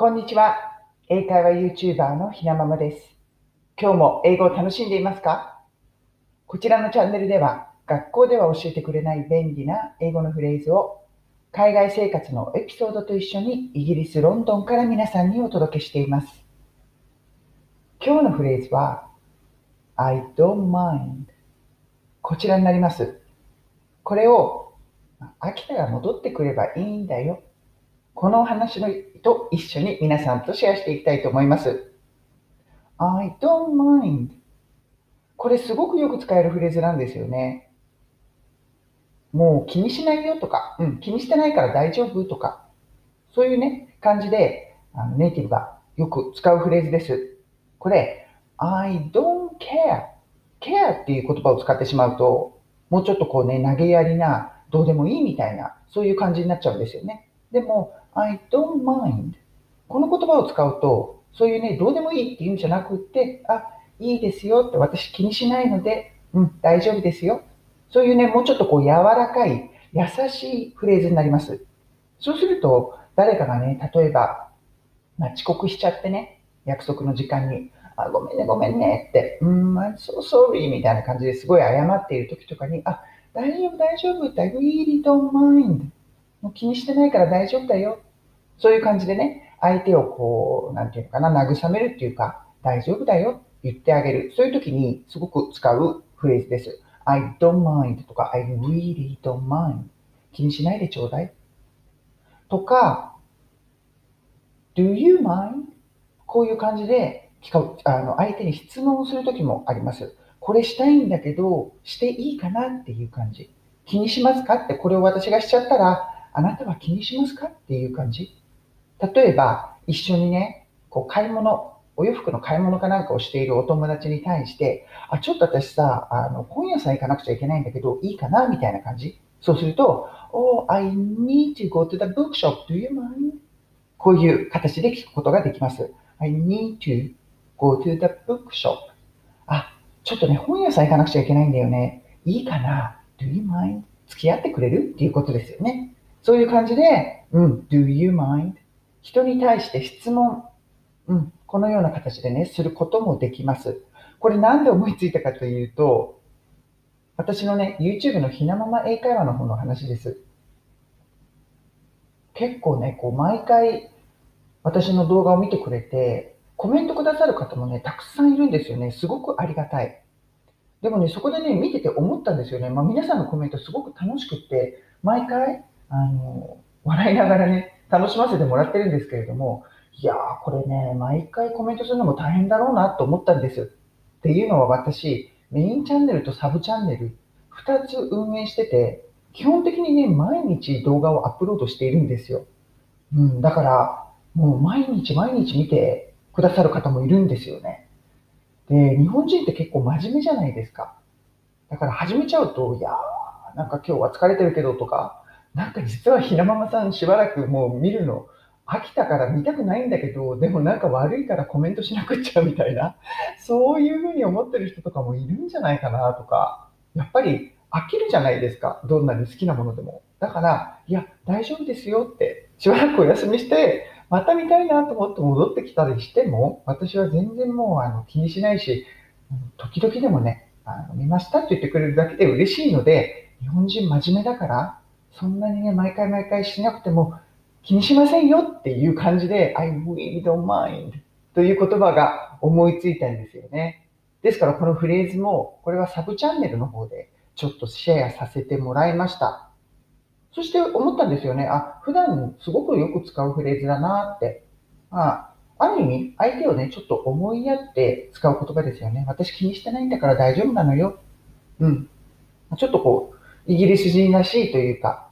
こんにちは。英会話 YouTuber のひなままです。今日も英語を楽しんでいますか？こちらのチャンネルでは学校では教えてくれない便利な英語のフレーズを海外生活のエピソードと一緒にイギリス・ロンドンから皆さんにお届けしています。今日のフレーズは I don't mind こちらになります。これを秋田が戻ってくればいいんだよ。このお話のと一緒に皆さんとシェアしていきたいと思います。I don't mind これすごくよく使えるフレーズなんですよね。もう気にしないよとか、うん、気にしてないから大丈夫とか、そういうね、感じであのネイティブがよく使うフレーズです。これ、I don't care care っていう言葉を使ってしまうと、もうちょっとこうね、投げやりな、どうでもいいみたいな、そういう感じになっちゃうんですよね。でも、I don't mind この言葉を使うと、そういうね、どうでもいいっていうんじゃなくって、あ、いいですよって私気にしないので、うん、大丈夫ですよ。そういうね、もうちょっとこう柔らかい、優しいフレーズになります。そうすると、誰かがね、例えば、まあ、遅刻しちゃってね、約束の時間に、あ、ごめんね、ごめんねって、うん、I'm so sorry みたいな感じですごい謝っている時とかに、あ、大丈夫、大丈夫って、I really don't mind もう気にしてないから大丈夫だよ。そういう感じでね、相手をこう、なんていうのかな、慰めるっていうか、大丈夫だよ、言ってあげる。そういう時にすごく使うフレーズです。I don't mind とか、I really don't mind 気にしないでちょうだい。とか、Do you mind? こういう感じで聞かあの相手に質問をする時もあります。これしたいんだけど、していいかなっていう感じ。気にしますかって、これを私がしちゃったら、あなたは気にしますか？っていう感じ。例えば、一緒にね、こう買い物、お洋服の買い物かなんかをしているお友達に対して、あ、ちょっと私さ、あの、本屋さん行かなくちゃいけないんだけど、いいかな？みたいな感じ。そうすると、Oh, I need to go to the bookshop. Do you mind? こういう形で聞くことができます。I need to go to the bookshop. あ、ちょっとね、本屋さん行かなくちゃいけないんだよね。いいかな ?Do you mind? 付き合ってくれる？っていうことですよね。そういう感じで、うん、do you mind? 人に対して質問、うん、このような形でね、することもできます。これなんで思いついたかというと、私のね、YouTube のひなまま英会話の方の話です。結構ね、こう、毎回私の動画を見てくれて、コメントくださる方もね、たくさんいるんですよね。すごくありがたい。でもね、そこでね、見てて思ったんですよね。まあ、皆さんのコメントすごく楽しくって、毎回、あの、笑いながらね、楽しませてもらってるんですけれども、いやー、これね、毎回コメントするのも大変だろうなと思ったんですよ。っていうのは私、メインチャンネルとサブチャンネル、2つ運営してて、基本的にね、毎日動画をアップロードしているんですよ。うん、だから、もう毎日毎日見てくださる方もいるんですよね。で、日本人って結構真面目じゃないですか。だから始めちゃうと、いやー、なんか今日は疲れてるけどとか、なんか実はひなままさんしばらくもう見るの飽きたから見たくないんだけど、でもなんか悪いからコメントしなくっちゃみたいな、そういうふうに思ってる人とかもいるんじゃないかなとか、やっぱり飽きるじゃないですか。どんなに好きなものでも。だから、いや、大丈夫ですよって、しばらくお休みして、また見たいなと思って戻ってきたりしても、私は全然もうあの気にしないし、時々でもね、あの見ましたって言ってくれるだけで嬉しいので、日本人真面目だから、そんなにね、毎回毎回しなくても気にしませんよっていう感じで、I really don't mind という言葉が思いついたんですよね。ですからこのフレーズも、これはサブチャンネルの方でちょっとシェアさせてもらいました。そして思ったんですよね。あ、普段すごくよく使うフレーズだなって。あ、ある意味、相手をね、ちょっと思いやって使う言葉ですよね。私気にしてないんだから大丈夫なのよ。うん。ちょっとこう、イギリス人らしいというか、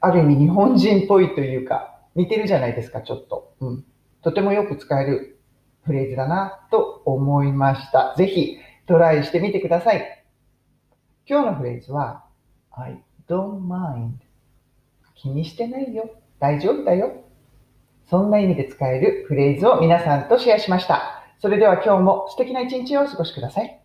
ある意味日本人っぽいというか、似てるじゃないですか、ちょっと。うん。とてもよく使えるフレーズだなと思いました。ぜひトライしてみてください。今日のフレーズは、I don't mind 気にしてないよ。大丈夫だよ。そんな意味で使えるフレーズを皆さんとシェアしました。それでは今日も素敵な一日をお過ごしください。